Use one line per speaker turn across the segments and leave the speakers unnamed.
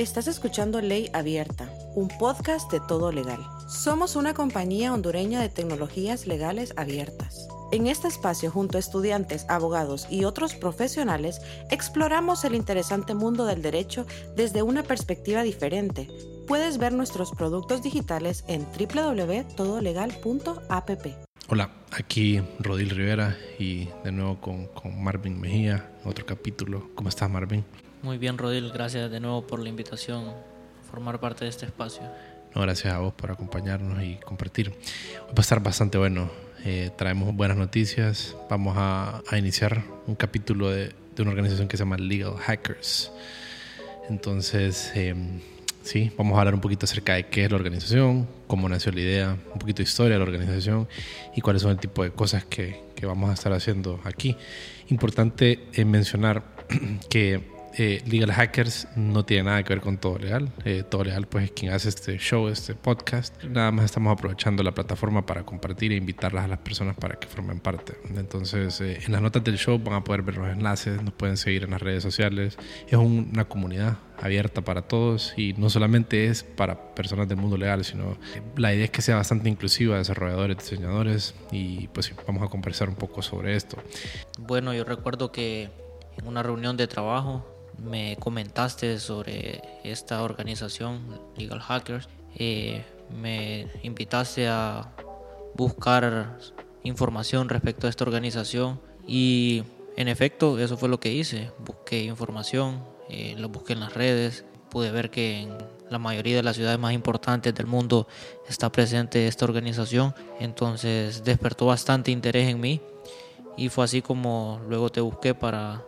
Estás escuchando Ley Abierta, un podcast de todo legal. Somos una compañía hondureña de tecnologías legales abiertas. En este espacio, junto a estudiantes, abogados y otros profesionales, exploramos el interesante mundo del derecho desde una perspectiva diferente. Puedes ver nuestros productos digitales en www.todolegal.app.
Hola, aquí Rodil Rivera y de nuevo con, con Marvin Mejía, otro capítulo. ¿Cómo estás, Marvin?
Muy bien, Rodil. Gracias de nuevo por la invitación a formar parte de este espacio.
No, gracias a vos por acompañarnos y compartir. va a estar bastante bueno. Eh, traemos buenas noticias. Vamos a, iniciar un capítulo de, una organización que se llama Legal Hackers. Entonces, em, sí, vamos a hablar un poquito acerca de qué es la organización, cómo nació la idea, un poquito de historia de la organización y cuáles son el tipo de cosas que, que vamos a estar haciendo aquí. Importante eh, mencionar que eh, Legal Hackers no tiene nada que ver con Todo Legal. Eh, todo Legal pues es quien hace este show, este podcast. Nada más estamos aprovechando la plataforma para compartir e invitarlas a las personas para que formen parte. Entonces, eh, en las notas del show van a poder ver los enlaces, nos pueden seguir en las redes sociales. Es una comunidad abierta para todos y no solamente es para personas del mundo legal, sino la idea es que sea bastante inclusiva, desarrolladores, diseñadores y pues vamos a conversar un poco sobre esto.
Bueno, yo recuerdo que en una reunión de trabajo me comentaste sobre esta organización, Legal Hackers. Eh, me invitaste a buscar información respecto a esta organización y en efecto eso fue lo que hice. Busqué información, eh, lo busqué en las redes, pude ver que en la mayoría de las ciudades más importantes del mundo está presente esta organización, entonces despertó bastante interés en mí y fue así como luego te busqué para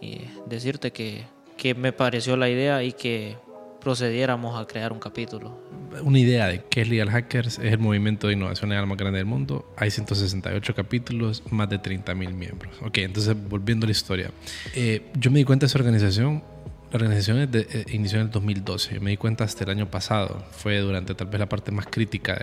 eh, decirte que que me pareció la idea y que procediéramos a crear un capítulo.
Una idea de qué es Legal Hackers es el movimiento de innovación legal más grande del mundo. Hay 168 capítulos, más de 30 mil miembros. Ok, entonces volviendo a la historia. Eh, yo me di cuenta de esa organización. La organización eh, inició en el 2012. Yo me di cuenta hasta el año pasado. Fue durante tal vez la parte más crítica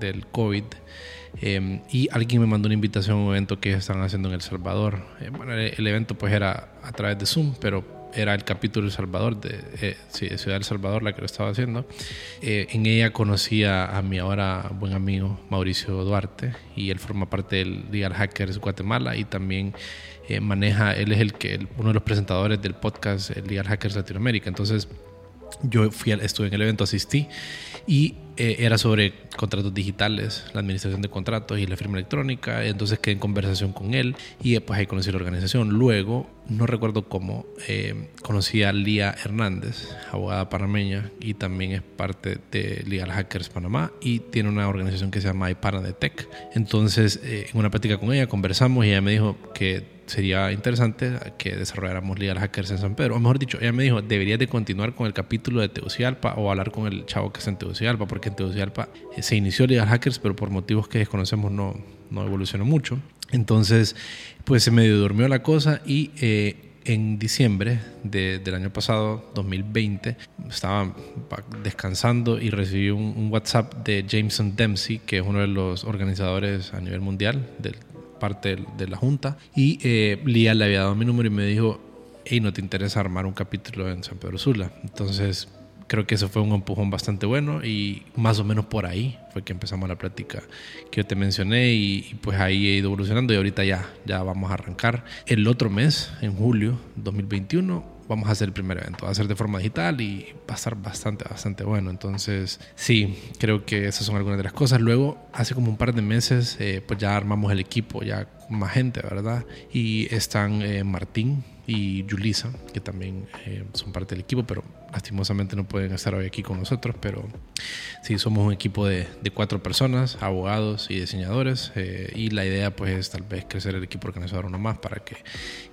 del COVID. Eh, y alguien me mandó una invitación a un evento que están haciendo en El Salvador. bueno, el evento pues era a través de Zoom, pero era el capítulo El Salvador, de, eh, sí, de Ciudad del Salvador, la que lo estaba haciendo. Eh, en ella conocí a, mi ahora buen amigo Mauricio Duarte y él forma parte del Legal Hackers Guatemala y también eh, maneja, él es el que, uno de los presentadores del podcast Legal Hackers Latinoamérica. Entonces, yo fui, estuve en el evento, asistí y eh, era sobre contratos digitales, la administración de contratos y la firma electrónica. Entonces quedé en conversación con él y después ahí conocí la organización. Luego, no recuerdo cómo, eh, conocí a Lía Hernández, abogada panameña y también es parte de Legal Hackers Panamá y tiene una organización que se llama Tech. Entonces, eh, en una plática con ella conversamos y ella me dijo que sería interesante que desarrolláramos Legal Hackers en San Pedro. O mejor dicho, ella me dijo, deberías de continuar con el capítulo de Tegucigalpa o hablar con el chavo que está en Tegucigalpa, porque en Tegucigalpa eh, se inició Legal Hackers, pero por motivos que desconocemos no, no evolucionó mucho. Entonces, pues se medio durmió la cosa y eh, en diciembre del año pasado, 2020, estaba descansando y recibí un, WhatsApp de Jameson Dempsey, que es uno de los organizadores a nivel mundial del parte de la junta. Y eh, Lía le había dado mi número y me dijo, hey, ¿no te interesa armar un capítulo en San Pedro Sula? Entonces creo que eso fue un empujón bastante bueno y más o menos por ahí fue que empezamos la plática que yo te mencioné y, pues ahí he ido evolucionando y ahorita ya, ya vamos a arrancar. El otro mes, en julio 2021, vamos a hacer el primer evento. Va a ser de forma digital y va a estar bastante, bastante bueno. Entonces, sí, creo que esas son algunas de las cosas. Luego, hace como un par de meses, eh, pues ya armamos el equipo, ya más gente, ¿verdad? Y están eh, Martín y Julisa, que también eh, son parte del equipo, pero lastimosamente no pueden estar hoy aquí con nosotros. Pero sí, somos un equipo de, de cuatro personas, abogados y diseñadores. y la idea, pues, es tal vez crecer el equipo organizador uno más para que,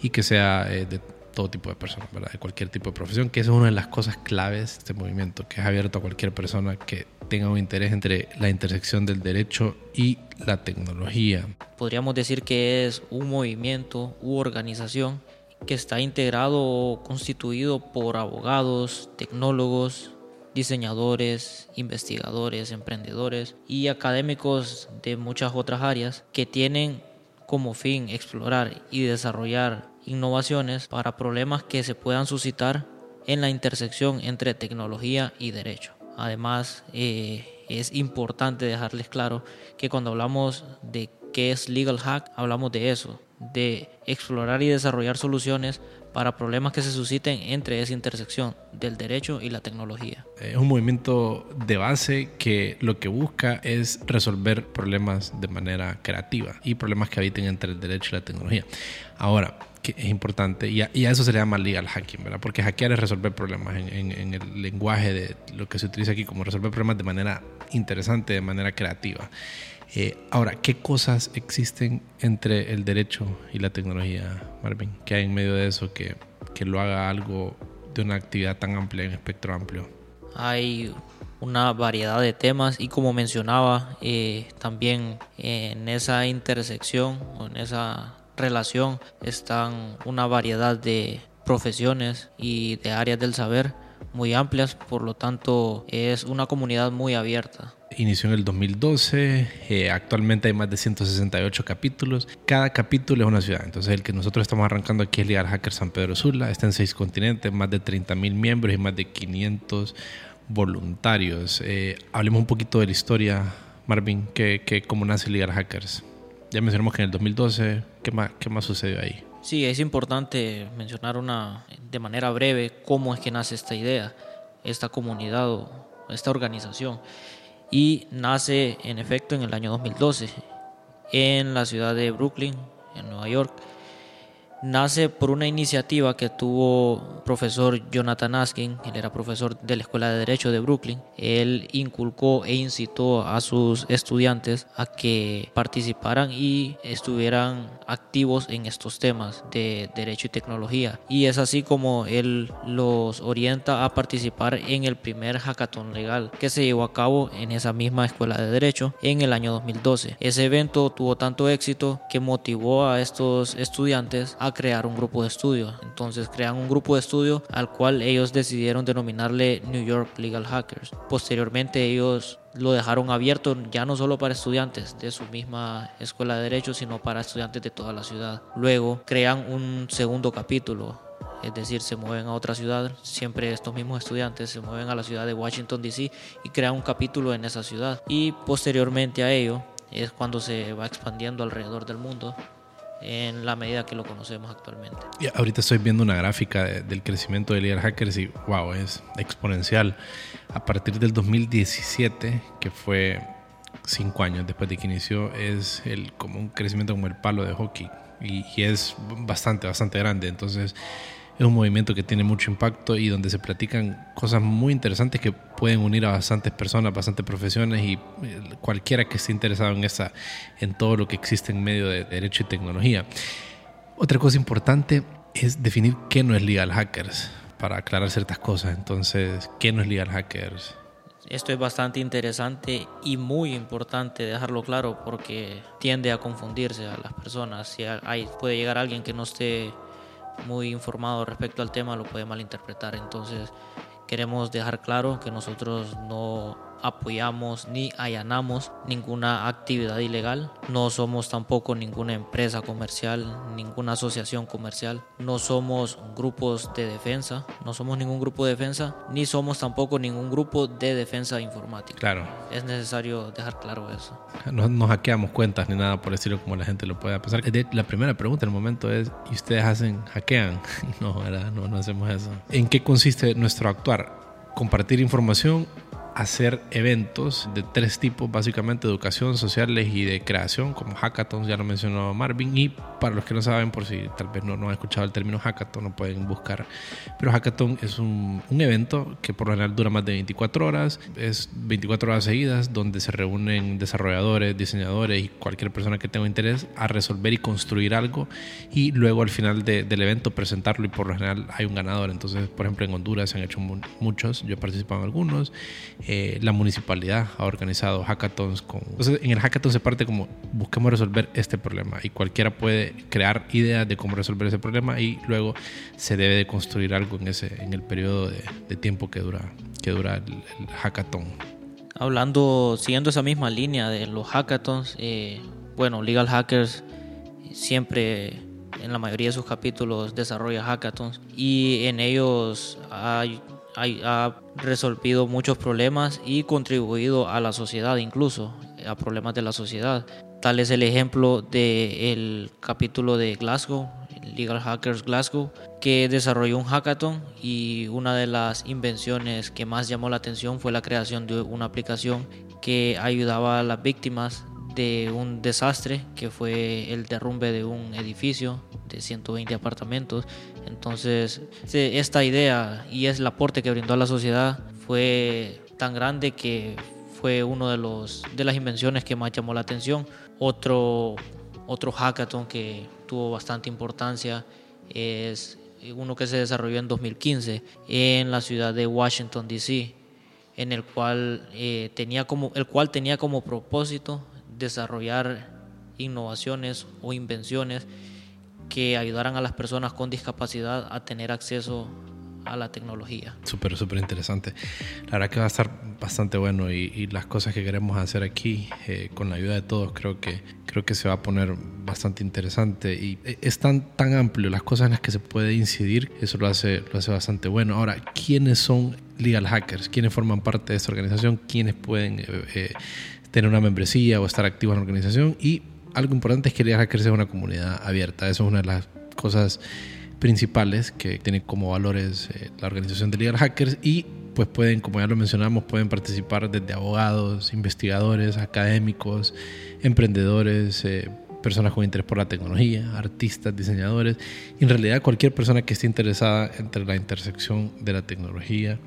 y que sea de todo tipo de personas, ¿verdad? de cualquier tipo de profesión, que eso es una de las cosas claves de este movimiento, que es abierto a cualquier persona que tenga un interés entre la intersección del derecho y la tecnología.
Podríamos decir que es un movimiento u organización que está integrado o constituido por abogados, tecnólogos, diseñadores, investigadores, emprendedores y académicos de muchas otras áreas que tienen como fin explorar y desarrollar innovaciones para problemas que se puedan suscitar en la intersección entre tecnología y derecho. Además, eh, es importante dejarles claro que cuando hablamos de qué es legal hack, hablamos de eso, de explorar y desarrollar soluciones para problemas que se susciten entre esa intersección del derecho y la tecnología.
Es un movimiento de base que lo que busca es resolver problemas de manera creativa y problemas que habiten entre el derecho y la tecnología. Ahora, que es importante, y a, eso se le llama legal hacking, ¿verdad? Porque hackear es resolver problemas en, en, el lenguaje de lo que se utiliza aquí como resolver problemas de manera interesante, de manera creativa. Eh, ahora, ¿qué cosas existen entre el derecho y la tecnología, Marvin? ¿Qué hay en medio de eso que, que lo haga algo de una actividad tan amplia, en espectro amplio?
Hay una variedad de temas y como mencionaba, eh, también en esa intersección o en esa relación están una variedad de profesiones y de áreas del saber muy amplias, por lo tanto es una comunidad muy abierta.
Inició en el 2012, eh, actualmente hay más de 168 capítulos, cada capítulo es una ciudad, entonces el que nosotros estamos arrancando aquí es Legal Hacker San Pedro Sula, está en seis continentes, más de 30 mil miembros y más de 500 voluntarios. Eh, hablemos un poquito de la historia, Marvin, que, que cómo nace Legal Hackers. Ya mencionamos que en el 2012, ¿qué más, qué más sucedió ahí?
Sí, es importante mencionar una, de manera breve cómo es que nace esta idea, esta comunidad o esta organización. Y nace en efecto en el año 2012 en la ciudad de Brooklyn, en Nueva York nace por una iniciativa que tuvo profesor Jonathan Askin, él era profesor de la Escuela de Derecho de Brooklyn. Él inculcó e incitó a sus estudiantes a que participaran y estuvieran activos en estos temas de derecho y tecnología. Y es así como él los orienta a participar en el primer hackathon legal que se llevó a cabo en esa misma Escuela de Derecho en el año 2012. Ese evento tuvo tanto éxito que motivó a estos estudiantes a crear un grupo de estudio. Entonces crean un grupo de estudio al cual ellos decidieron denominarle New York Legal Hackers. Posteriormente ellos lo dejaron abierto ya no solo para estudiantes de su misma escuela de derecho, sino para estudiantes de toda la ciudad. Luego crean un segundo capítulo es decir, se mueven a otra ciudad, siempre estos mismos estudiantes se mueven a la ciudad de Washington, D.C. y crean un capítulo en esa ciudad. Y posteriormente a ello es cuando se va expandiendo alrededor del mundo en la medida que lo conocemos actualmente.
Y ahorita estoy viendo una gráfica del crecimiento de Leader Hackers y wow, es exponencial. A partir del 2017, que fue cinco años después de que inició, es el, como un crecimiento como el palo de hockey y, y es bastante, bastante grande. Entonces, es un movimiento que tiene mucho impacto y donde se platican cosas muy interesantes que pueden unir a bastantes personas, bastantes profesiones y eh, cualquiera que esté interesado en esa, en todo lo que existe en medio de derecho y tecnología. Otra cosa importante es definir qué no es legal hackers para aclarar ciertas cosas. Entonces, ¿qué no es legal hackers?
Esto es bastante interesante y muy importante dejarlo claro porque tiende a confundirse a las personas. Si puede llegar alguien que no esté muy informado respecto al tema lo puede malinterpretar. Entonces queremos dejar claro que nosotros no apoyamos ni allanamos ninguna actividad ilegal. No somos tampoco ninguna empresa comercial, ninguna asociación comercial. No somos grupos de defensa, no somos ningún grupo de defensa, ni somos tampoco ningún grupo de defensa informática.
Claro.
Es necesario dejar claro eso.
No, no hackeamos cuentas ni nada por decirlo como la gente lo puede pensar. La primera pregunta en el momento es, ¿y ustedes hacen, hackean? No, ¿verdad? No, no hacemos eso. ¿En qué consiste nuestro actuar? Compartir información hacer eventos de tres tipos, básicamente educación, sociales y de creación, como hackathons, ya lo mencionó Marvin. Y para los que no saben, por si tal vez no, no han escuchado el término hackathon, no pueden buscar. Pero hackathon es un, un evento que por lo general dura más de 24 horas, es 24 horas seguidas, donde se reúnen desarrolladores, diseñadores y cualquier persona que tenga interés a resolver y construir algo y luego al final del evento presentarlo y por lo general hay un ganador. Entonces, por ejemplo, en Honduras se han hecho muchos, yo he participado en algunos eh, la municipalidad ha organizado hackathons con... Entonces, en el hackathon se parte como busquemos resolver este problema y cualquiera puede crear ideas de cómo resolver ese problema y luego se debe de construir algo en, ese, en el periodo de, tiempo que dura, que dura el, hackathon.
Hablando, siguiendo esa misma línea de los hackathons, eh, bueno, Legal Hackers siempre en la mayoría de sus capítulos desarrolla hackathons y en ellos ha, ha resolvido muchos problemas y contribuido a la sociedad incluso, a problemas de la sociedad. Tal es el ejemplo del capítulo de Glasgow, Legal Hackers Glasgow, que desarrolló un hackathon y una de las invenciones que más llamó la atención fue la creación de una aplicación que ayudaba a las víctimas de un desastre que fue el derrumbe de un edificio de 120 apartamentos. Entonces, esta idea y es el aporte que brindó a la sociedad fue tan grande que fue uno de los de las invenciones que más llamó la atención. Otro otro hackathon que tuvo bastante importancia es uno que se desarrolló en 2015 en la ciudad de Washington D.C. en el cual eh, tenía como el cual tenía como propósito desarrollar innovaciones o invenciones que ayudaran a las personas con discapacidad a tener acceso a la tecnología.
Súper, súper interesante. La verdad que va a estar bastante bueno y, las cosas que queremos hacer aquí eh, con la ayuda de todos creo que, creo que se va a poner bastante interesante y eh, es tan, tan amplio las cosas en las que se puede incidir, eso lo hace, lo hace bastante bueno. Ahora, ¿quiénes son legal hackers? ¿Quiénes forman parte de esta organización? ¿Quiénes pueden eh, tener una membresía o estar activos en la organización? Y algo importante es que Hackers es una comunidad abierta, eso es una de las cosas principales que tiene como valores eh, la organización de Legal Hackers y pues pueden, como ya lo mencionamos, pueden participar desde abogados, investigadores, académicos, emprendedores, eh, personas con interés por la tecnología, artistas, diseñadores, y en realidad cualquier persona que esté interesada entre la intersección de la tecnología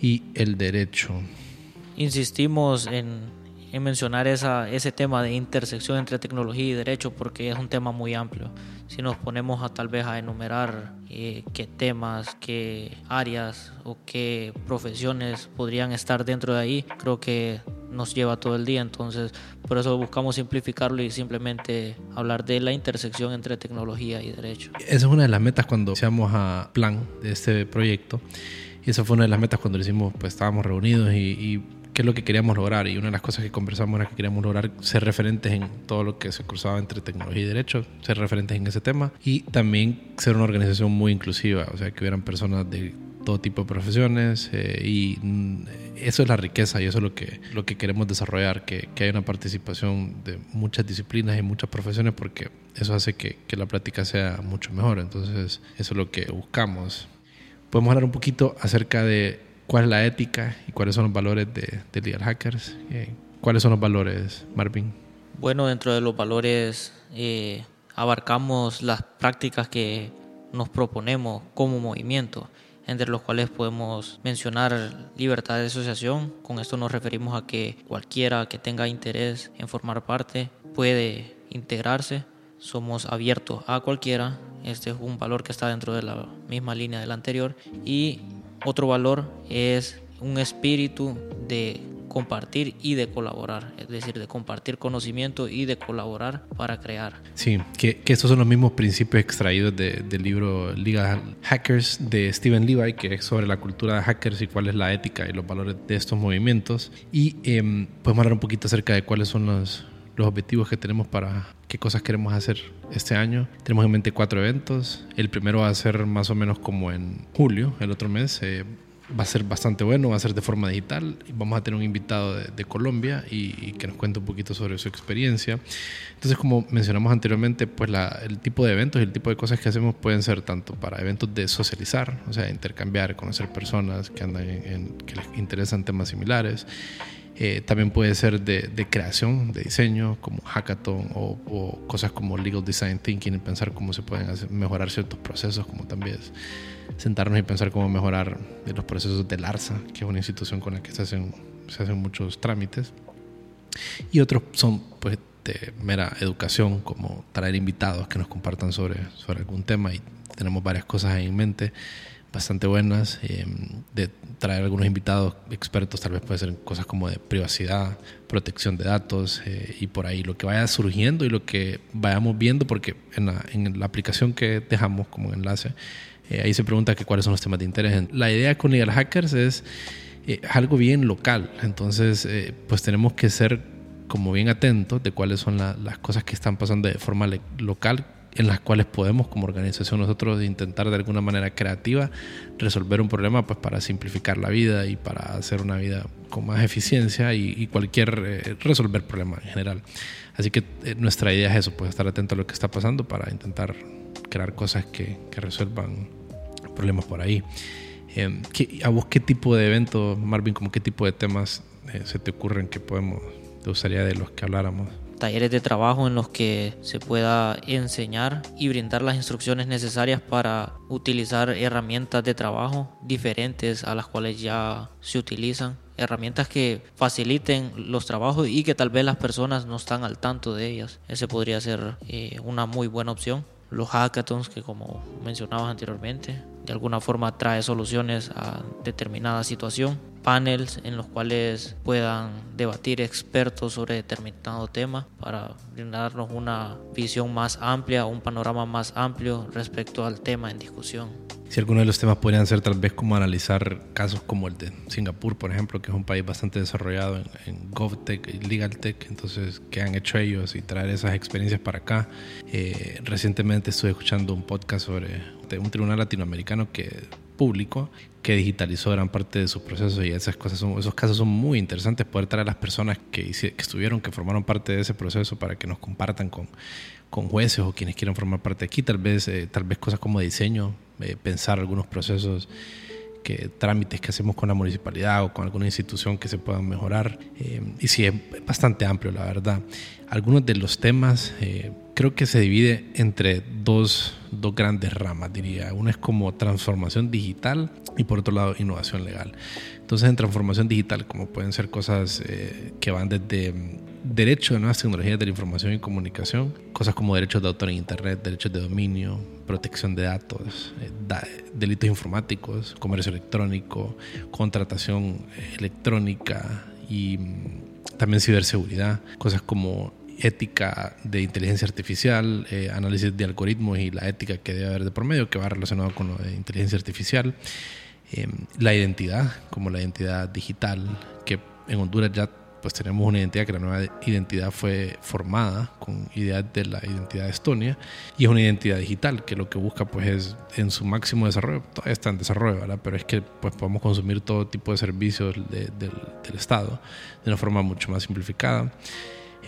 y el derecho.
Insistimos en en mencionar esa, ese tema de intersección entre tecnología y derecho porque es un tema muy amplio. Si nos ponemos a tal vez a enumerar eh, qué temas, qué áreas o qué profesiones podrían estar dentro de ahí, creo que nos lleva todo el día. Entonces, por eso buscamos simplificarlo y simplemente hablar de la intersección entre tecnología y derecho.
Esa es una de las metas cuando seamos a plan de este proyecto. Y esa fue una de las metas cuando lo hicimos, pues estábamos reunidos y, y qué es lo que queríamos lograr. Y una de las cosas que conversamos era que queríamos lograr ser referentes en todo lo que se cruzaba entre tecnología y derecho, ser referentes en ese tema y también ser una organización muy inclusiva, o sea, que hubieran personas de todo tipo de profesiones eh, y mm, eso es la riqueza y eso es lo que, lo que queremos desarrollar, que, que haya una participación de muchas disciplinas y muchas profesiones porque eso hace que, que la práctica sea mucho mejor. Entonces, eso es lo que buscamos. Podemos hablar un poquito acerca de cuál es la ética y cuáles son los valores de, de Legal Hackers. Eh, ¿Cuáles son los valores, Marvin?
Bueno, dentro de los valores eh, abarcamos las prácticas que nos proponemos como movimiento, entre los cuales podemos mencionar libertad de asociación. Con esto nos referimos a que cualquiera que tenga interés en formar parte puede integrarse. Somos abiertos a cualquiera. Este es un valor que está dentro de la misma línea del anterior. Y otro valor es un espíritu de compartir y de colaborar, es decir, de compartir conocimiento y de colaborar para crear.
Sí, que, que estos son los mismos principios extraídos del libro Liga Hackers de Steven Levi, que es sobre la cultura de hackers y cuál es la ética y los valores de estos movimientos. Y eh, podemos hablar un poquito acerca de cuáles son los, los objetivos que tenemos para qué cosas queremos hacer este año. Tenemos en mente cuatro eventos. El primero va a ser más o menos como en julio, el otro mes. Eh, va a ser bastante bueno, va a ser de forma digital y vamos a tener un invitado de, Colombia y, que nos cuente un poquito sobre su experiencia. Entonces, como mencionamos anteriormente, pues la, el tipo de eventos y el tipo de cosas que hacemos pueden ser tanto para eventos de socializar, o sea, intercambiar, conocer personas que andan en que les interesan temas similares eh, también puede ser de, creación, de diseño, como hackathon o, cosas como legal design thinking, pensar cómo se pueden mejorar ciertos procesos, como también sentarnos y pensar cómo mejorar los procesos del ARSA, que es una institución con la que se hacen, se hacen muchos trámites. Y otros son pues de mera educación, como traer invitados que nos compartan sobre, sobre algún tema y tenemos varias cosas ahí en mente bastante buenas, eh, de traer algunos invitados expertos, tal vez puede ser cosas como de privacidad, protección de datos eh, y por ahí lo que vaya surgiendo y lo que vayamos viendo, porque en la, en la aplicación que dejamos como enlace, eh, ahí se pregunta que cuáles son los temas de interés. La idea con Legal Hackers es algo bien local, entonces pues tenemos que ser como bien atentos de cuáles son las cosas que están pasando de forma local en las cuales podemos como organización nosotros intentar de alguna manera creativa resolver un problema pues para simplificar la vida y para hacer una vida con más eficiencia y, cualquier eh, resolver problema en general. Así que eh, nuestra idea es eso, pues estar atento a lo que está pasando para intentar crear cosas que, resuelvan problemas por ahí. Eh, ¿A vos qué tipo de eventos, Marvin, como qué tipo de temas se te ocurren que podemos, te gustaría de los que habláramos?
Talleres de trabajo en los que se pueda enseñar y brindar las instrucciones necesarias para utilizar herramientas de trabajo diferentes a las cuales ya se utilizan herramientas que faciliten los trabajos y que tal vez las personas no están al tanto de ellas. Ese podría ser eh, una muy buena opción. Los hackathons que como mencionabas anteriormente, de alguna forma trae soluciones a determinada situación panels en los cuales puedan debatir expertos sobre determinado tema para brindarnos una visión más amplia, un panorama más amplio respecto al tema en discusión.
Si algunos de los temas podrían ser tal vez como analizar casos como el de Singapur, por ejemplo, que es un país bastante desarrollado en, GovTech y LegalTech, entonces, ¿qué han hecho ellos y traer esas experiencias para acá? Eh, recientemente estuve escuchando un podcast sobre un tribunal latinoamericano que público que digitalizó gran parte de sus procesos y esas cosas son, esos casos son muy interesantes poder traer a las personas que, que estuvieron, que formaron parte de ese proceso para que nos compartan con, con jueces o quienes quieran formar parte aquí, tal vez, eh, tal vez cosas como diseño, eh, pensar algunos procesos que trámites que hacemos con la municipalidad o con alguna institución que se puedan mejorar. Eh, y sí, es bastante amplio, la verdad. Algunos de los temas creo que se divide entre dos, dos, grandes ramas, diría. Una es como transformación digital y por otro lado innovación legal. Entonces en transformación digital, como pueden ser cosas eh, que van desde mm, derecho de nuevas tecnologías de la información y comunicación, cosas como derechos de autor en Internet, derechos de dominio, protección de datos, eh, delitos informáticos, comercio electrónico, contratación eh, electrónica y mm, también ciberseguridad, cosas como ética de inteligencia artificial, eh, análisis de algoritmos y la ética que debe haber de por medio, que va relacionado con lo de inteligencia artificial, em, la identidad, como la identidad digital, que en Honduras ya pues tenemos una identidad que la nueva identidad fue formada con ideas de la identidad de Estonia y es una identidad digital que lo que busca pues es en su máximo desarrollo, todavía está en desarrollo, ¿verdad? pero es que pues podemos consumir todo tipo de servicios del, del Estado de una forma mucho más simplificada.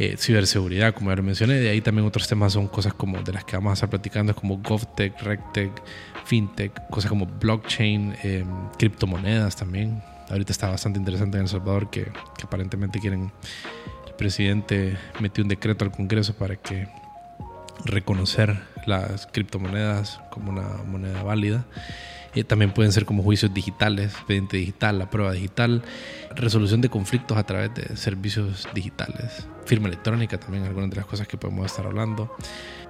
Eh, ciberseguridad, como ya lo mencioné. De ahí también otros temas son cosas como de las que vamos a estar platicando, como GovTech, RegTech, FinTech, cosas como blockchain, eh, criptomonedas también. Ahorita está bastante interesante en El Salvador que, que aparentemente quieren, el presidente metió un decreto al Congreso para que reconocer las criptomonedas como una moneda válida. Eh, también pueden ser como juicios digitales, expediente digital, la prueba digital, resolución de conflictos a través de servicios digitales, firma electrónica también, algunas de las cosas que podemos estar hablando.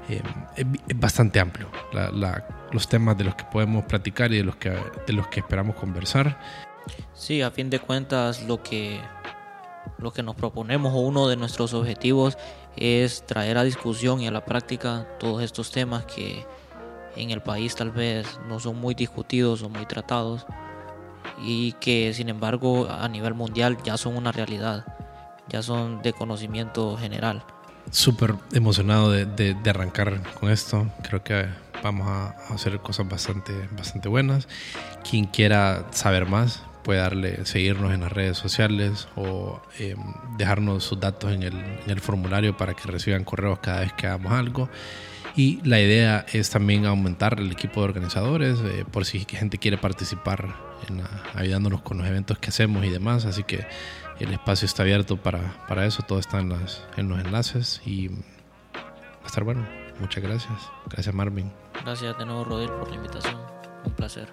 Eh, es, bastante amplio los temas de los que podemos platicar y de los que, de los que esperamos conversar.
Sí, a fin de cuentas lo que, lo que nos proponemos o uno de nuestros objetivos es traer a discusión y a la práctica todos estos temas que en el país tal vez no son muy discutidos o muy tratados y que sin embargo a nivel mundial ya son una realidad, ya son de conocimiento general.
Súper emocionado de, de, arrancar con esto, creo que vamos a hacer cosas bastante, bastante buenas. Quien quiera saber más puede darle, seguirnos en las redes sociales o em, dejarnos sus datos en el, en el formulario para que reciban correos cada vez que hagamos algo. Y la idea es también aumentar el equipo de organizadores, eh, por si gente quiere participar ayudándonos con los eventos que hacemos y demás. Así que el espacio está abierto para, para eso, todo está en, las, en los enlaces y va a estar bueno. Muchas gracias. Gracias Marvin.
Gracias de nuevo Rodel por la invitación. Un placer.